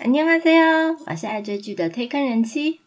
안녕하세요，我是爱追剧的推坑人妻。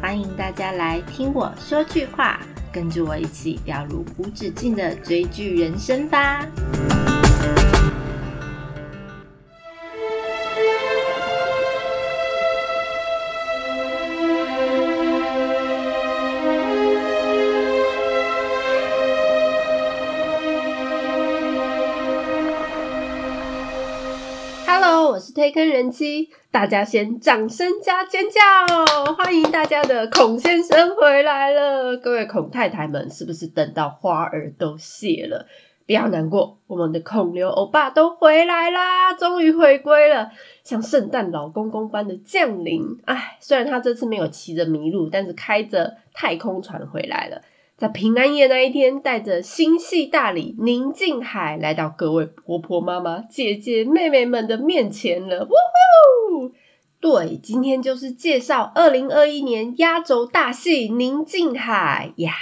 欢迎大家来听我说句话，跟着我一起掉入无止境的追剧人生吧。 Hello，我是推坑人妻，大家先掌声加尖叫！欢迎大家的孔先生回来了，各位孔太太们，是不是等到花儿都谢了？不要难过，我们的孔刘欧巴都回来啦，终于回归了，像圣诞老公公般的降临。哎，虽然他这次没有骑着麋鹿，但是开着太空船回来了。在平安夜那一天，带着心系大礼宁静海来到各位婆婆妈妈、姐姐妹妹们的面前了。呜呼！对，今天就是介绍二零二一年压轴大戏《宁静海》呀。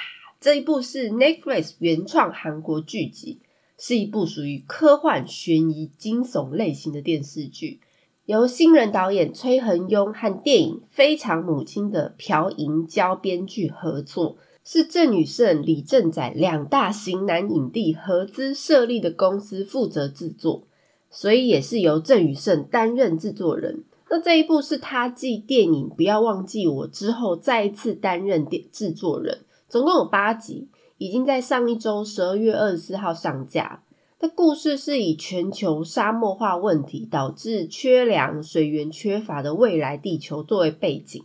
这一部是 Netflix 原创韩国剧集，是一部属于科幻、悬疑、惊悚类型的电视剧，由新人导演崔恒庸和电影《非常母亲》的朴银娇编剧合作。是郑宇盛、李正宰两大型男影帝合资设立的公司负责制作，所以也是由郑宇盛担任制作人。那这一部是他继电影《不要忘记我》之后再一次担任电制作人，总共有八集，已经在上一周十二月二十四号上架。那故事是以全球沙漠化问题导致缺粮、水源缺乏的未来地球作为背景。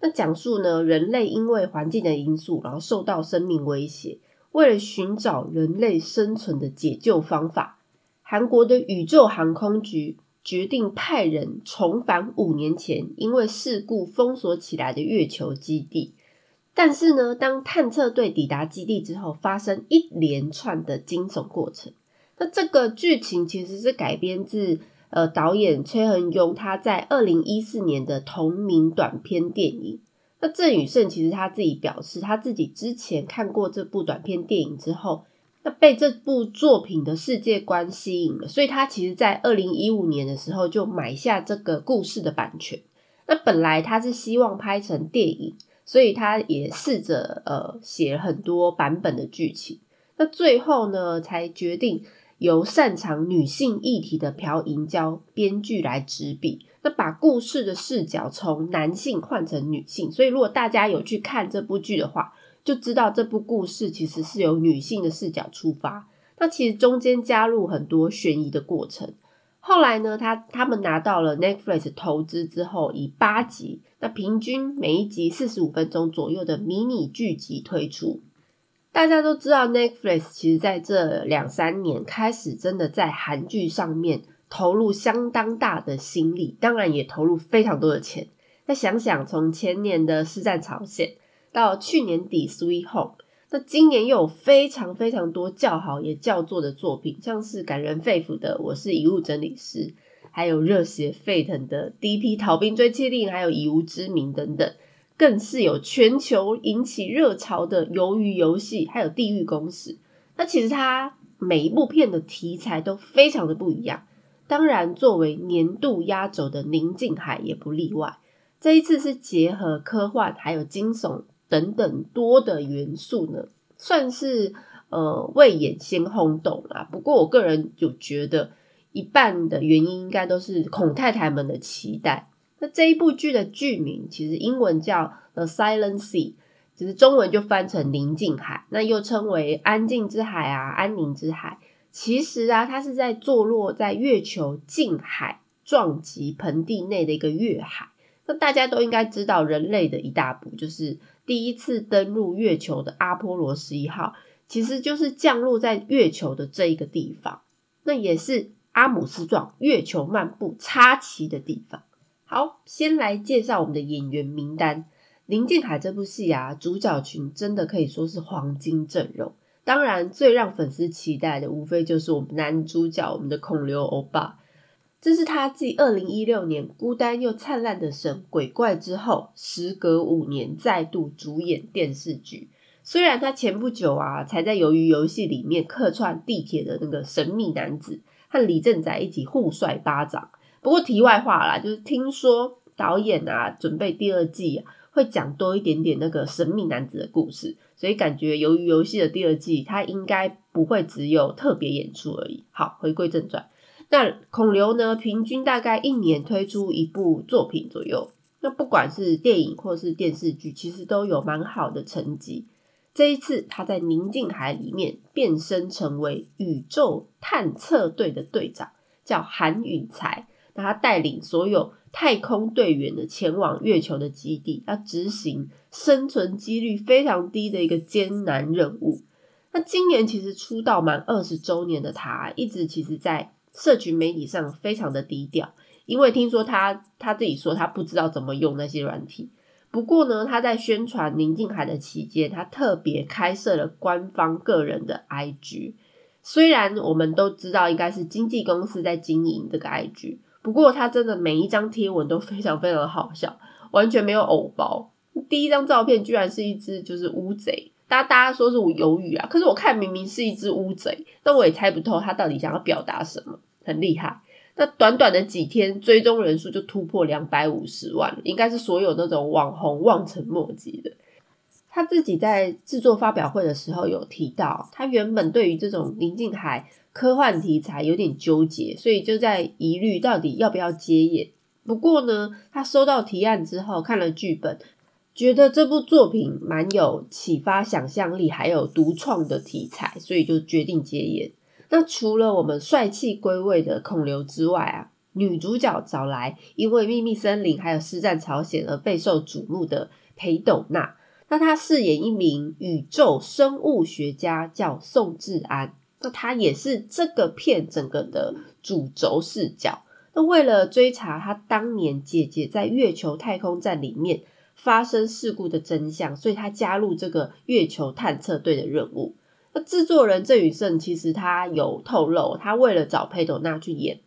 那讲述呢，人类因为环境的因素，然后受到生命威胁，为了寻找人类生存的解救方法，韩国的宇宙航空局决定派人重返五年前因为事故封锁起来的月球基地。但是呢，当探测队抵达基地之后，发生一连串的惊悚过程。那这个剧情其实是改编自。呃，导演崔恒庸他在二零一四年的同名短片电影。那郑宇盛其实他自己表示，他自己之前看过这部短片电影之后，那被这部作品的世界观吸引了，所以他其实在二零一五年的时候就买下这个故事的版权。那本来他是希望拍成电影，所以他也试着呃写很多版本的剧情。那最后呢，才决定。由擅长女性议题的朴银娇编剧来执笔，那把故事的视角从男性换成女性，所以如果大家有去看这部剧的话，就知道这部故事其实是由女性的视角出发。那其实中间加入很多悬疑的过程。后来呢，他他们拿到了 Netflix 投资之后，以八集，那平均每一集四十五分钟左右的迷你剧集推出。大家都知道，Netflix 其实在这两三年开始真的在韩剧上面投入相当大的心力，当然也投入非常多的钱。那想想从前年的《师战朝鲜》到去年底《Sweet Home》，那今年又有非常非常多叫好也叫座的作品，像是感人肺腑的《我是遗物整理师》，还有热血沸腾的《D.P. 逃兵追缉令》，还有《以无之名》等等。更是有全球引起热潮的《鱿鱼游戏》，还有《地狱公使》。那其实它每一部片的题材都非常的不一样。当然，作为年度压轴的《宁静海》也不例外。这一次是结合科幻还有惊悚等等多的元素呢，算是呃未演先轰动啦。不过我个人有觉得，一半的原因应该都是孔太太们的期待。那这一部剧的剧名其实英文叫《The Silent Sea》，只是中文就翻成《宁静海》，那又称为“安静之海”啊，“安宁之海”。其实啊，它是在坐落在月球近海撞击盆地内的一个月海。那大家都应该知道，人类的一大步就是第一次登陆月球的阿波罗十一号，其实就是降落在月球的这一个地方。那也是阿姆斯壮月球漫步插旗的地方。好，先来介绍我们的演员名单。《林静海》这部戏啊，主角群真的可以说是黄金阵容。当然，最让粉丝期待的，无非就是我们男主角，我们的孔刘欧巴。这是他继二零一六年《孤单又灿烂的神鬼怪》之后，时隔五年再度主演电视剧，虽然他前不久啊，才在《鱿鱼游戏》里面客串地铁的那个神秘男子，和李正宰一起互甩巴掌。不过题外话啦，就是听说导演啊，准备第二季会讲多一点点那个神秘男子的故事，所以感觉《鱿鱼游戏》的第二季，他应该不会只有特别演出而已。好，回归正传，那孔刘呢，平均大概一年推出一部作品左右，那不管是电影或是电视剧，其实都有蛮好的成绩。这一次，他在宁静海里面变身成为宇宙探测队的队长，叫韩允才。那他带领所有太空队员的前往月球的基地，要执行生存几率非常低的一个艰难任务。那今年其实出道满二十周年的他，一直其实在社群媒体上非常的低调，因为听说他他自己说他不知道怎么用那些软体。不过呢，他在宣传宁静海的期间，他特别开设了官方个人的 IG。虽然我们都知道应该是经纪公司在经营这个 IG，不过他真的每一张贴文都非常非常的好笑，完全没有偶包。第一张照片居然是一只就是乌贼，大家大家说是我鱿鱼啊，可是我看明明是一只乌贼，但我也猜不透他到底想要表达什么，很厉害。那短短的几天，追踪人数就突破两百五十万，应该是所有那种网红望尘莫及的。他自己在制作发表会的时候有提到，他原本对于这种宁静海科幻题材有点纠结，所以就在疑虑到底要不要接演。不过呢，他收到提案之后，看了剧本，觉得这部作品蛮有启发想象力，还有独创的题材，所以就决定接演。那除了我们帅气归位的孔刘之外啊，女主角找来因为《秘密森林》还有《师战朝鲜》而备受瞩目的裴斗娜。那他饰演一名宇宙生物学家，叫宋志安。那他也是这个片整个的主轴视角。那为了追查他当年姐姐在月球太空站里面发生事故的真相，所以他加入这个月球探测队的任务。那制作人郑宇胜其实他有透露，他为了找裴斗娜去演，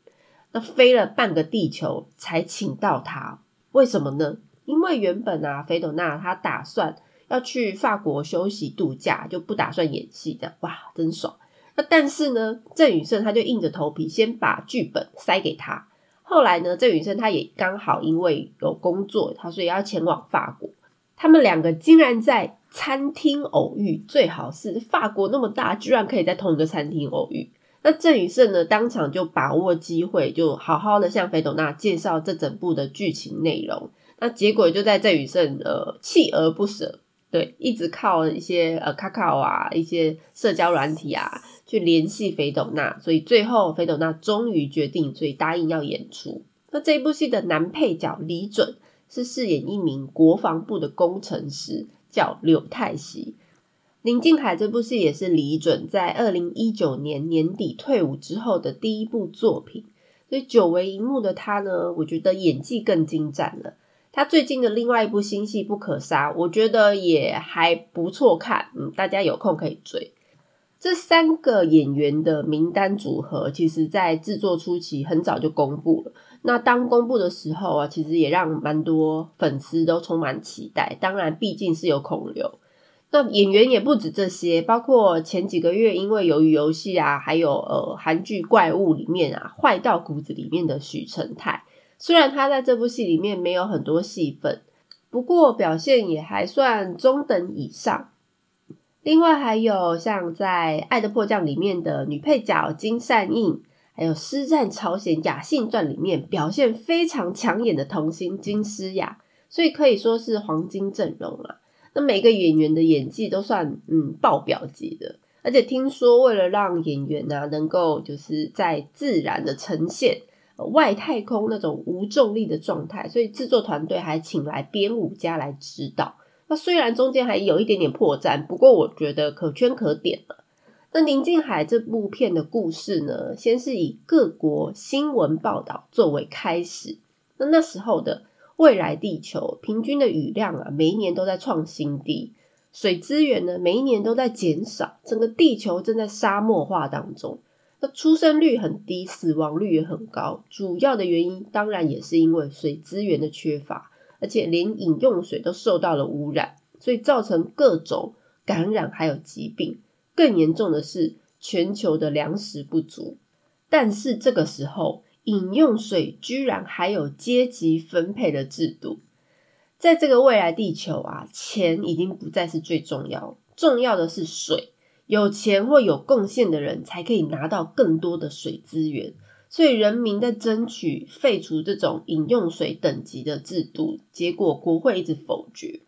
那飞了半个地球才请到他。为什么呢？因为原本啊，裴斗娜他打算要去法国休息度假，就不打算演戏的。哇，真爽！那但是呢，郑宇盛他就硬着头皮先把剧本塞给他。后来呢，郑宇盛他也刚好因为有工作，他所以要前往法国。他们两个竟然在。餐厅偶遇，最好是法国那么大，居然可以在同一个餐厅偶遇。那郑宇盛呢，当场就把握机会，就好好的向菲斗娜介绍这整部的剧情内容。那结果就在郑宇盛呃锲而不舍，对，一直靠一些呃卡卡啊，一些社交软体啊去联系菲斗娜，所以最后菲斗娜终于决定，所以答应要演出。那这一部戏的男配角李准是饰演一名国防部的工程师。叫柳泰熙，林静海这部戏也是李准在二零一九年年底退伍之后的第一部作品，所以久违荧幕的他呢，我觉得演技更精湛了。他最近的另外一部新戏《不可杀》，我觉得也还不错看，嗯，大家有空可以追。这三个演员的名单组合，其实在制作初期很早就公布了。那当公布的时候啊，其实也让蛮多粉丝都充满期待。当然，毕竟是有孔刘，那演员也不止这些，包括前几个月因为鱿鱼游戏啊，还有呃韩剧怪物里面啊坏到骨子里面的许成泰，虽然他在这部戏里面没有很多戏份，不过表现也还算中等以上。另外还有像在《爱的迫降》里面的女配角金善映。还有《师战朝鲜雅信传》里面表现非常抢眼的童星金诗雅，所以可以说是黄金阵容了。那每个演员的演技都算嗯爆表级的，而且听说为了让演员呢能够就是在自然的呈现外太空那种无重力的状态，所以制作团队还请来编舞家来指导。那虽然中间还有一点点破绽，不过我觉得可圈可点了。那宁静海这部片的故事呢，先是以各国新闻报道作为开始。那那时候的未来地球平均的雨量啊，每一年都在创新低，水资源呢，每一年都在减少，整个地球正在沙漠化当中。那出生率很低，死亡率也很高，主要的原因当然也是因为水资源的缺乏，而且连饮用水都受到了污染，所以造成各种。感染还有疾病。更严重的是全球的粮食不足。但是这个时候，饮用水居然还有阶级分配的制度。在这个未来地球啊，钱已经不再是最重要，重要的是水。有钱或有贡献的人才可以拿到更多的水资源。所以人民在争取废除这种饮用水等级的制度，结果国会一直否决。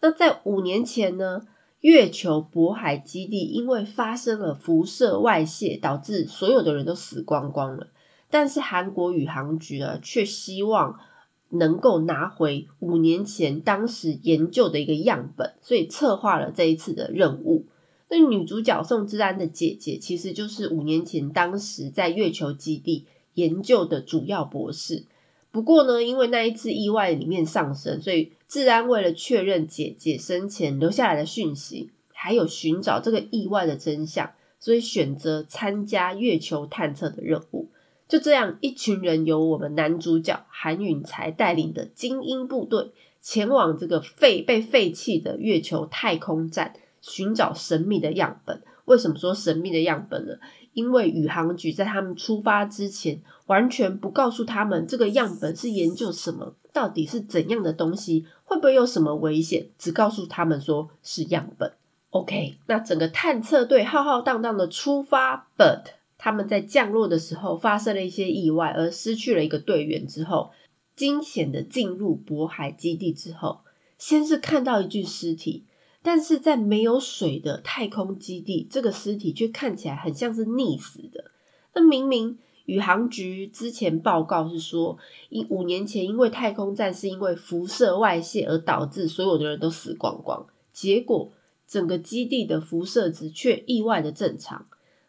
那在五年前呢，月球渤海基地因为发生了辐射外泄，导致所有的人都死光光了。但是韩国宇航局呢，却希望能够拿回五年前当时研究的一个样本，所以策划了这一次的任务。那女主角宋智安的姐姐，其实就是五年前当时在月球基地研究的主要博士。不过呢，因为那一次意外里面上升，所以智安为了确认姐姐生前留下来的讯息，还有寻找这个意外的真相，所以选择参加月球探测的任务。就这样，一群人由我们男主角韩允才带领的精英部队，前往这个废被废弃的月球太空站。寻找神秘的样本。为什么说神秘的样本呢？因为宇航局在他们出发之前，完全不告诉他们这个样本是研究什么，到底是怎样的东西，会不会有什么危险，只告诉他们说是样本。OK，那整个探测队浩浩荡荡的出发，but 他们在降落的时候发生了一些意外，而失去了一个队员之后，惊险的进入渤海基地之后，先是看到一具尸体。但是在没有水的太空基地，这个尸体却看起来很像是溺死的。那明明宇航局之前报告是说，一五年前因为太空站是因为辐射外泄而导致所有的人都死光光，结果整个基地的辐射值却意外的正常，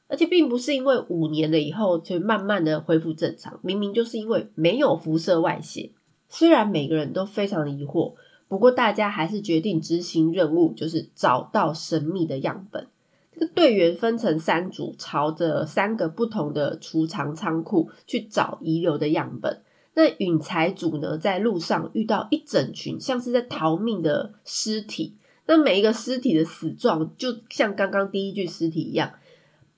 而且并不是因为五年了以后就慢慢的恢复正常，明明就是因为没有辐射外泄。虽然每个人都非常的疑惑。不过，大家还是决定执行任务，就是找到神秘的样本。这个队员分成三组，朝着三个不同的储藏仓库去找遗留的样本。那允才组呢，在路上遇到一整群像是在逃命的尸体。那每一个尸体的死状，就像刚刚第一具尸体一样，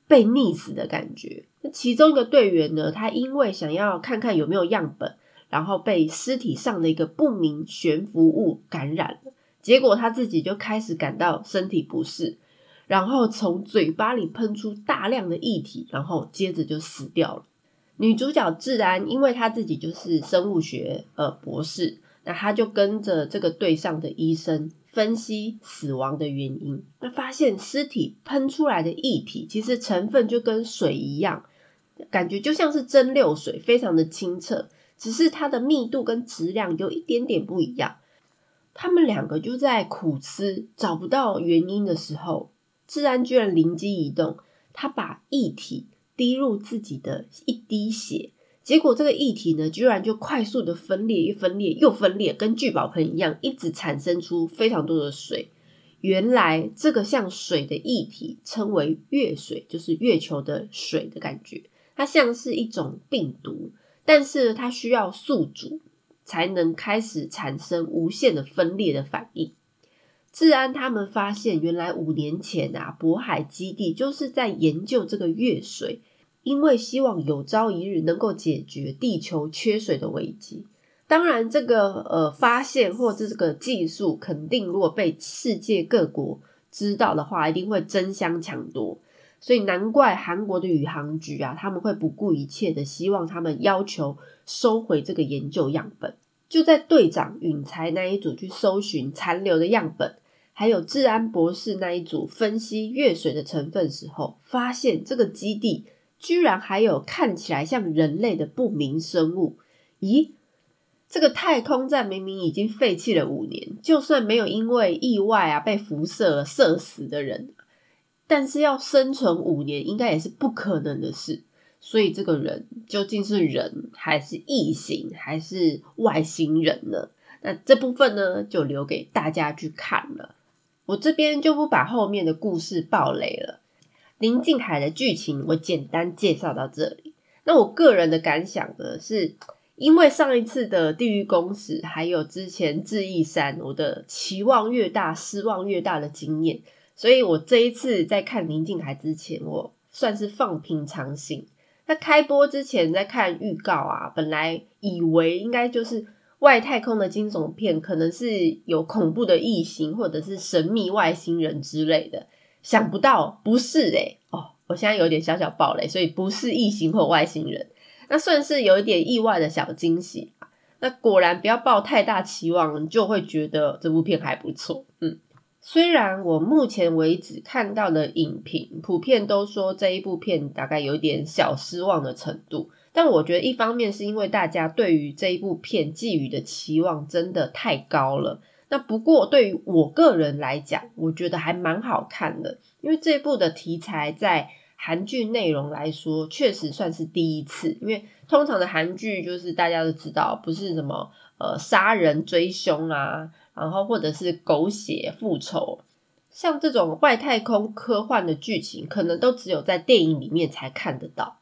被溺死的感觉。那其中一个队员呢，他因为想要看看有没有样本。然后被尸体上的一个不明悬浮物感染了，结果他自己就开始感到身体不适，然后从嘴巴里喷出大量的液体，然后接着就死掉了。女主角自然，因为她自己就是生物学呃博士，那她就跟着这个队上的医生分析死亡的原因，那发现尸体喷出来的液体其实成分就跟水一样，感觉就像是蒸馏水，非常的清澈。只是它的密度跟质量有一点点不一样。他们两个就在苦思找不到原因的时候，自然居然灵机一动，他把液体滴入自己的一滴血，结果这个液体呢，居然就快速的分裂，一分裂又分裂，跟聚宝盆一样，一直产生出非常多的水。原来这个像水的液体称为月水，就是月球的水的感觉，它像是一种病毒。但是它需要宿主才能开始产生无限的分裂的反应。治安他们发现，原来五年前啊，渤海基地就是在研究这个月水，因为希望有朝一日能够解决地球缺水的危机。当然，这个呃发现或者这个技术，肯定如果被世界各国知道的话，一定会争相抢夺。所以难怪韩国的宇航局啊，他们会不顾一切的希望他们要求收回这个研究样本。就在队长允才那一组去搜寻残留的样本，还有治安博士那一组分析月水的成分时候，发现这个基地居然还有看起来像人类的不明生物。咦，这个太空站明明已经废弃了五年，就算没有因为意外啊被辐射射死的人。但是要生存五年，应该也是不可能的事。所以这个人究竟是人，还是异形，还是外星人呢？那这部分呢，就留给大家去看了。我这边就不把后面的故事爆雷了。林静海的剧情我简单介绍到这里。那我个人的感想呢，是因为上一次的地狱公使，还有之前智异山，我的期望越大，失望越大的经验。所以我这一次在看宁静台之前，我算是放平常心。那开播之前在看预告啊，本来以为应该就是外太空的惊悚片，可能是有恐怖的异形或者是神秘外星人之类的，想不到不是诶哦，我现在有点小小暴雷，所以不是异形或外星人，那算是有一点意外的小惊喜。那果然不要抱太大期望，就会觉得这部片还不错。嗯，虽然我目前为止看到的影评普遍都说这一部片大概有点小失望的程度，但我觉得一方面是因为大家对于这一部片寄予的期望真的太高了。那不过对于我个人来讲，我觉得还蛮好看的，因为这部的题材在。韩剧内容来说，确实算是第一次，因为通常的韩剧就是大家都知道，不是什么呃杀人追凶啊，然后或者是狗血复仇，像这种外太空科幻的剧情，可能都只有在电影里面才看得到。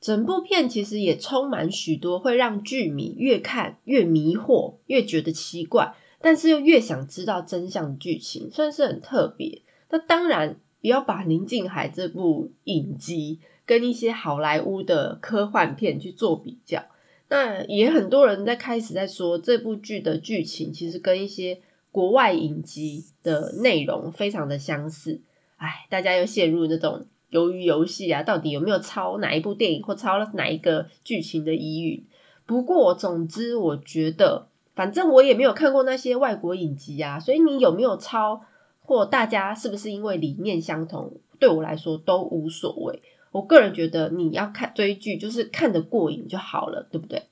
整部片其实也充满许多会让剧迷越看越迷惑，越觉得奇怪，但是又越想知道真相的剧情，算是很特别。那当然。不要把《宁静海》这部影集跟一些好莱坞的科幻片去做比较。那也很多人在开始在说这部剧的剧情其实跟一些国外影集的内容非常的相似。哎，大家又陷入那种由于游戏啊，到底有没有抄哪一部电影或抄了哪一个剧情的疑云？不过，总之我觉得，反正我也没有看过那些外国影集啊，所以你有没有抄？或大家是不是因为理念相同？对我来说都无所谓。我个人觉得你要看追剧，就是看得过瘾就好了，对不对？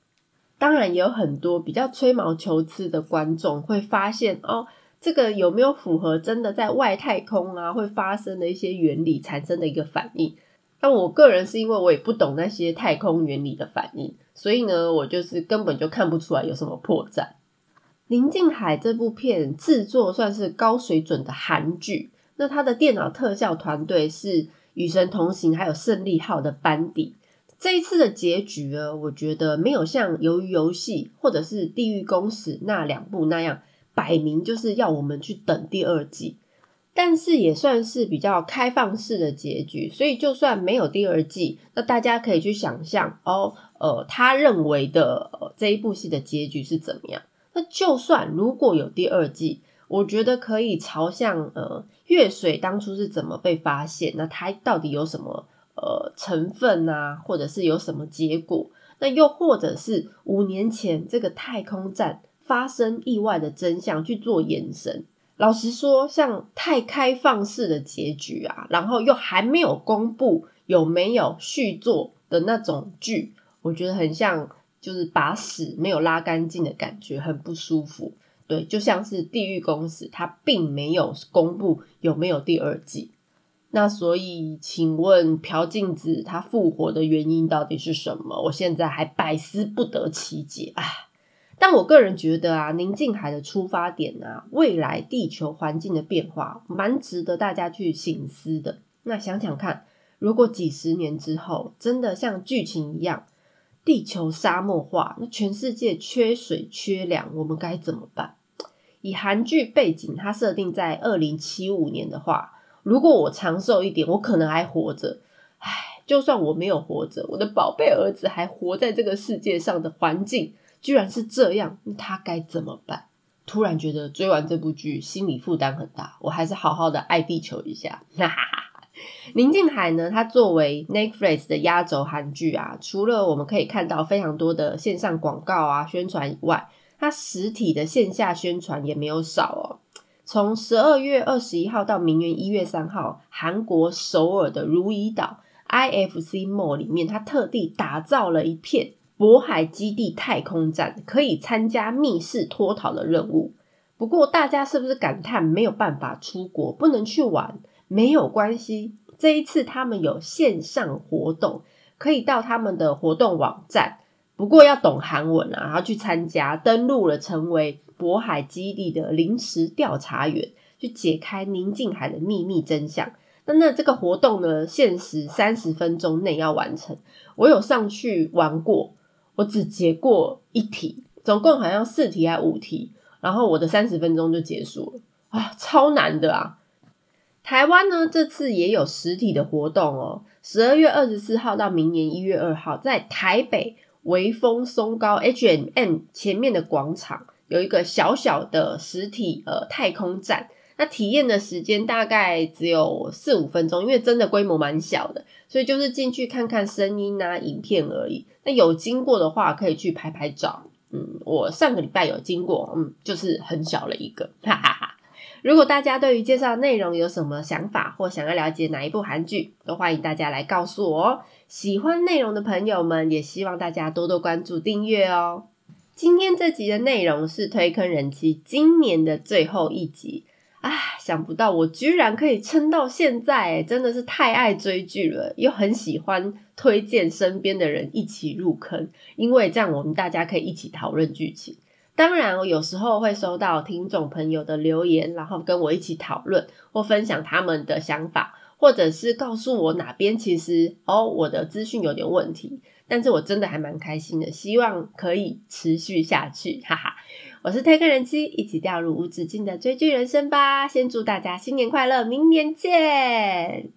当然也有很多比较吹毛求疵的观众会发现哦，这个有没有符合真的在外太空啊会发生的一些原理产生的一个反应？但我个人是因为我也不懂那些太空原理的反应，所以呢，我就是根本就看不出来有什么破绽。林静海这部片制作算是高水准的韩剧，那它的电脑特效团队是《与神同行》还有《胜利号》的班底。这一次的结局呢，我觉得没有像《鱿鱼游戏》或者是《地狱公使》那两部那样摆明就是要我们去等第二季，但是也算是比较开放式的结局。所以就算没有第二季，那大家可以去想象哦，呃，他认为的这一部戏的结局是怎么样。那就算如果有第二季，我觉得可以朝向呃月水当初是怎么被发现，那它到底有什么呃成分啊，或者是有什么结果？那又或者是五年前这个太空站发生意外的真相去做延伸？老实说，像太开放式的结局啊，然后又还没有公布有没有续作的那种剧，我觉得很像。就是把屎没有拉干净的感觉，很不舒服。对，就像是《地狱公使》，它并没有公布有没有第二季。那所以，请问朴镜子他复活的原因到底是什么？我现在还百思不得其解啊！但我个人觉得啊，宁静海的出发点啊，未来地球环境的变化，蛮值得大家去醒思的。那想想看，如果几十年之后，真的像剧情一样，地球沙漠化，那全世界缺水缺粮，我们该怎么办？以韩剧背景，它设定在二零七五年的话，如果我长寿一点，我可能还活着。唉，就算我没有活着，我的宝贝儿子还活在这个世界上的环境居然是这样，他该怎么办？突然觉得追完这部剧，心理负担很大，我还是好好的爱地球一下。哈哈哈。宁静海呢？它作为 Netflix 的压轴韩剧啊，除了我们可以看到非常多的线上广告啊宣传以外，它实体的线下宣传也没有少哦。从十二月二十一号到明年一月三号，韩国首尔的如意岛 IFC Mall 里面，它特地打造了一片渤海基地太空站，可以参加密室脱逃的任务。不过，大家是不是感叹没有办法出国，不能去玩？没有关系，这一次他们有线上活动，可以到他们的活动网站，不过要懂韩文啊，然后去参加，登录了成为渤海基地的临时调查员，去解开宁静海的秘密真相。那那这个活动呢，限时三十分钟内要完成。我有上去玩过，我只解过一题，总共好像四题还五题，然后我的三十分钟就结束了啊，超难的啊！台湾呢这次也有实体的活动哦，十二月二十四号到明年一月二号，在台北微风松高 H&M 前面的广场有一个小小的实体呃太空站。那体验的时间大概只有四五分钟，因为真的规模蛮小的，所以就是进去看看声音啊、影片而已。那有经过的话，可以去拍拍照。嗯，我上个礼拜有经过，嗯，就是很小了一个，哈哈哈。如果大家对于介绍内容有什么想法，或想要了解哪一部韩剧，都欢迎大家来告诉我哦。喜欢内容的朋友们，也希望大家多多关注、订阅哦。今天这集的内容是推坑人气今年的最后一集。啊，想不到我居然可以撑到现在，真的是太爱追剧了，又很喜欢推荐身边的人一起入坑，因为这样我们大家可以一起讨论剧情。当然，我有时候会收到听众朋友的留言，然后跟我一起讨论或分享他们的想法，或者是告诉我哪边其实哦我的资讯有点问题，但是我真的还蛮开心的，希望可以持续下去，哈哈。我是推坑人妻，一起掉入无止境的追剧人生吧！先祝大家新年快乐，明年见。